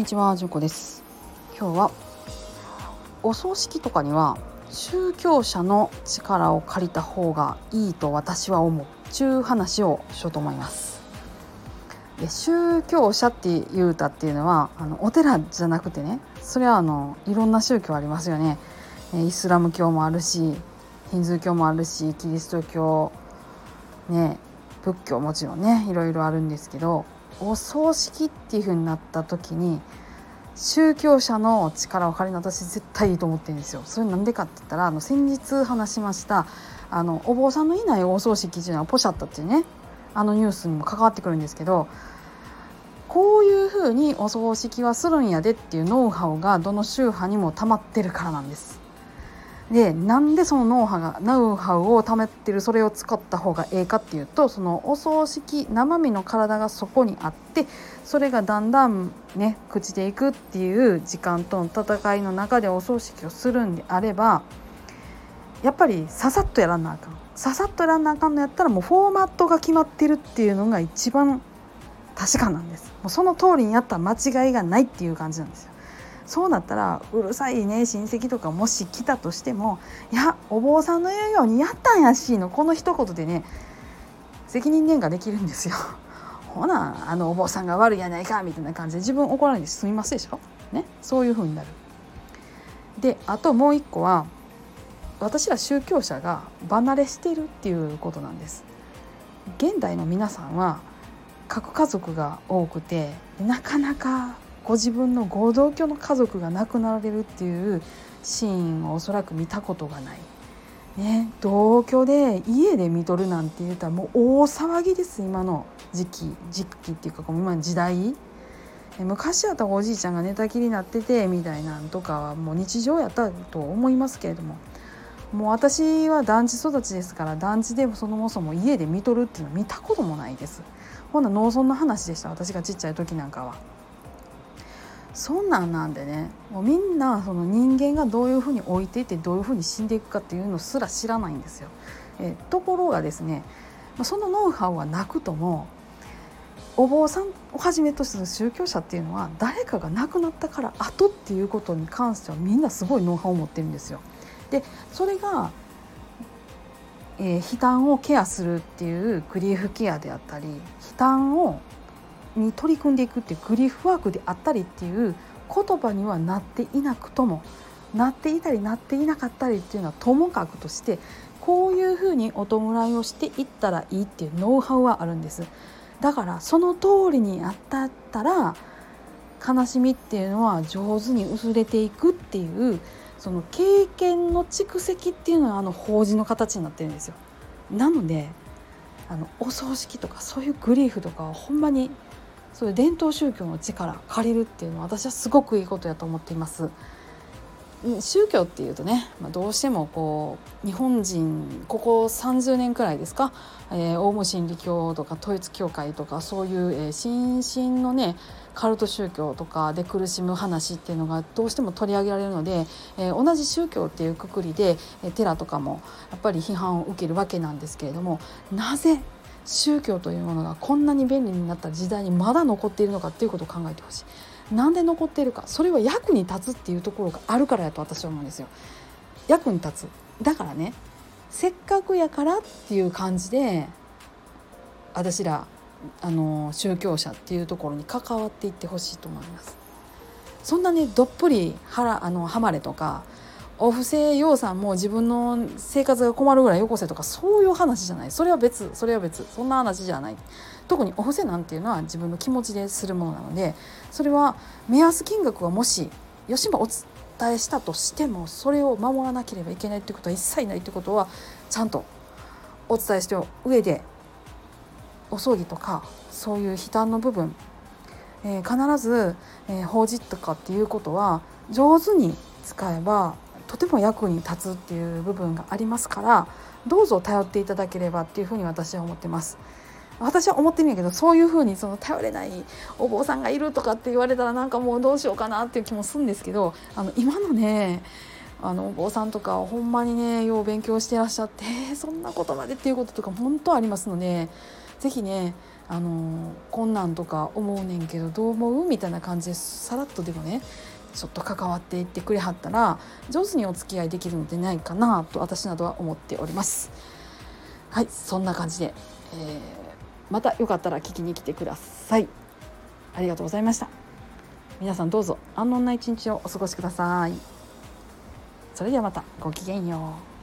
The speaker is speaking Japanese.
にちは、じゅこです。今日はお葬式とかには宗教者の力を借りた方がいいと私は思う。ちゅう話をしようと思います。宗教者って言うたっていうのはあのお寺じゃなくてねそれはあのいろんな宗教ありますよね。イスラム教もあるしヒンズー教もあるしキリスト教ね仏教もちろんねいろいろあるんですけどお葬式っていう風になった時に宗教者の力を借りるの私絶対いいと思ってるんですよ。それなんでかって言ったらあの先日話しましたあのお坊さんのいないお葬式っていうのはポシャったっていうねあのニュースにも関わってくるんですけどこういうふうにお葬式はするんやでっていうノウハウがどの宗派にも溜まってるからなんです。でなんでそのノウハウがノウハウを貯めてるそれを使った方がええかっていうとそのお葬式生身の体がそこにあってそれがだんだんね朽ちていくっていう時間との戦いの中でお葬式をするんであればやっぱりささっとやらなあかん。ささっとやらなあかんのやったらもうフォーマットが決まってるっていうのが一番確かなんです。もうその通りにやったら間違いがないっていう感じなんですよ。そうなったらうるさいね親戚とかもし来たとしてもいやお坊さんの言うようにやったんやしのこの一言でね責任転嫁できるんですよ。ほなあのお坊さんが悪いやないかみたいな感じで自分怒らないですみませんでしょ、ね、そういう風になる。であともう一個は私ら宗教者が離れしてるっていうことなんです。現代の皆さんは核家族が多くてなかなかご自分の合同居の家族が亡くなられるっていうシーンをおそらく見たことがない。ね、同居で家で見とるなんて言ったらもう大騒ぎです今の時期時期っていうか今の時代昔やったらおじいちゃんが寝たきりになっててみたいなんとかはもう日常やったと思いますけれどももう私は団地育ちですから団地でそもそも家で見とるっていうのは見たこともないですほんな農村の話でした私がちっちゃい時なんかは。そんなんなんでねもうみんなその人間がどういうふうに置いていてどういうふうに死んでいくかっていうのすら知らないんですよ。えところがですねそのノウハウはなくともお坊さんをはじめとする宗教者っていうのは誰かが亡くなったから後っていうことに関してはみんなすごいノウハウを持ってるんですよ。でそれが、えー、悲嘆をケアするっていうグリーフケアであったり悲嘆をに取り組んでいくっていうグリフワークであったりっていう言葉にはなっていなくともなっていたりなっていなかったりっていうのはともかくとしてこういうふうにお弔いをしていったらいいっていうノウハウはあるんです。だからその通りにやったったら悲しみっていうのは上手に薄れていくっていうその経験の蓄積っていうのはあの法事の形になってるんですよ。なのであのお葬式とかそういうグリーフとかはほんまにそういう伝統宗教の力借りるっていうのは私はすごくいいことやと思っています。宗教っていうとね、まあ、どうしてもこう日本人ここ30年くらいですか、えー、オウム真理教とか統一教会とかそういう、えー、新進のねカルト宗教とかで苦しむ話っていうのがどうしても取り上げられるので、えー、同じ宗教っていうくくりで、えー、寺とかもやっぱり批判を受けるわけなんですけれどもなぜ宗教というものがこんなに便利になった時代にまだ残っているのかっていうことを考えてほしい。なんで残っているかそれは役に立つっていうところがあるからやと私は思うんですよ。役に立つだからねせっかくやからっていう感じで私らあの宗教者っていうところに関わっていってほしいと思います。そんなねどっぷりはらあのハマれとかお布施養蚕も自分の生活が困るぐらいよこせとかそういう話じゃない。それは別それは別。そんな話じゃない。特にお布施なんていうのは自分の気持ちでするものなのでそれは目安金額はもし吉もお伝えしたとしてもそれを守らなければいけないってことは一切ないってことはちゃんとお伝えして上でお葬儀とかそういう悲嘆の部分、えー、必ず、えー、法事とかっていうことは上手に使えばとても役に立つっていう部分がありますからどうぞ頼っていただければっていうふうに私は思ってます。私は思ってるんやけどそういうふうにその頼れないお坊さんがいるとかって言われたらなんかもうどうしようかなっていう気もするんですけどあの今のねあのお坊さんとかほんまにねよう勉強してらっしゃってそんなことまでっていうこととか本当ありますので是非ねあのこんなんとか思うねんけどどう思うみたいな感じでさらっとでもねちょっと関わっていってくれはったら上手にお付き合いできるのでないかなと私などは思っております。はいそんな感じで、えー、またよかったら聞きに来てください。ありがとうございました。皆さんどうぞ安穏な一日をお過ごしください。それではまたごきげんよう。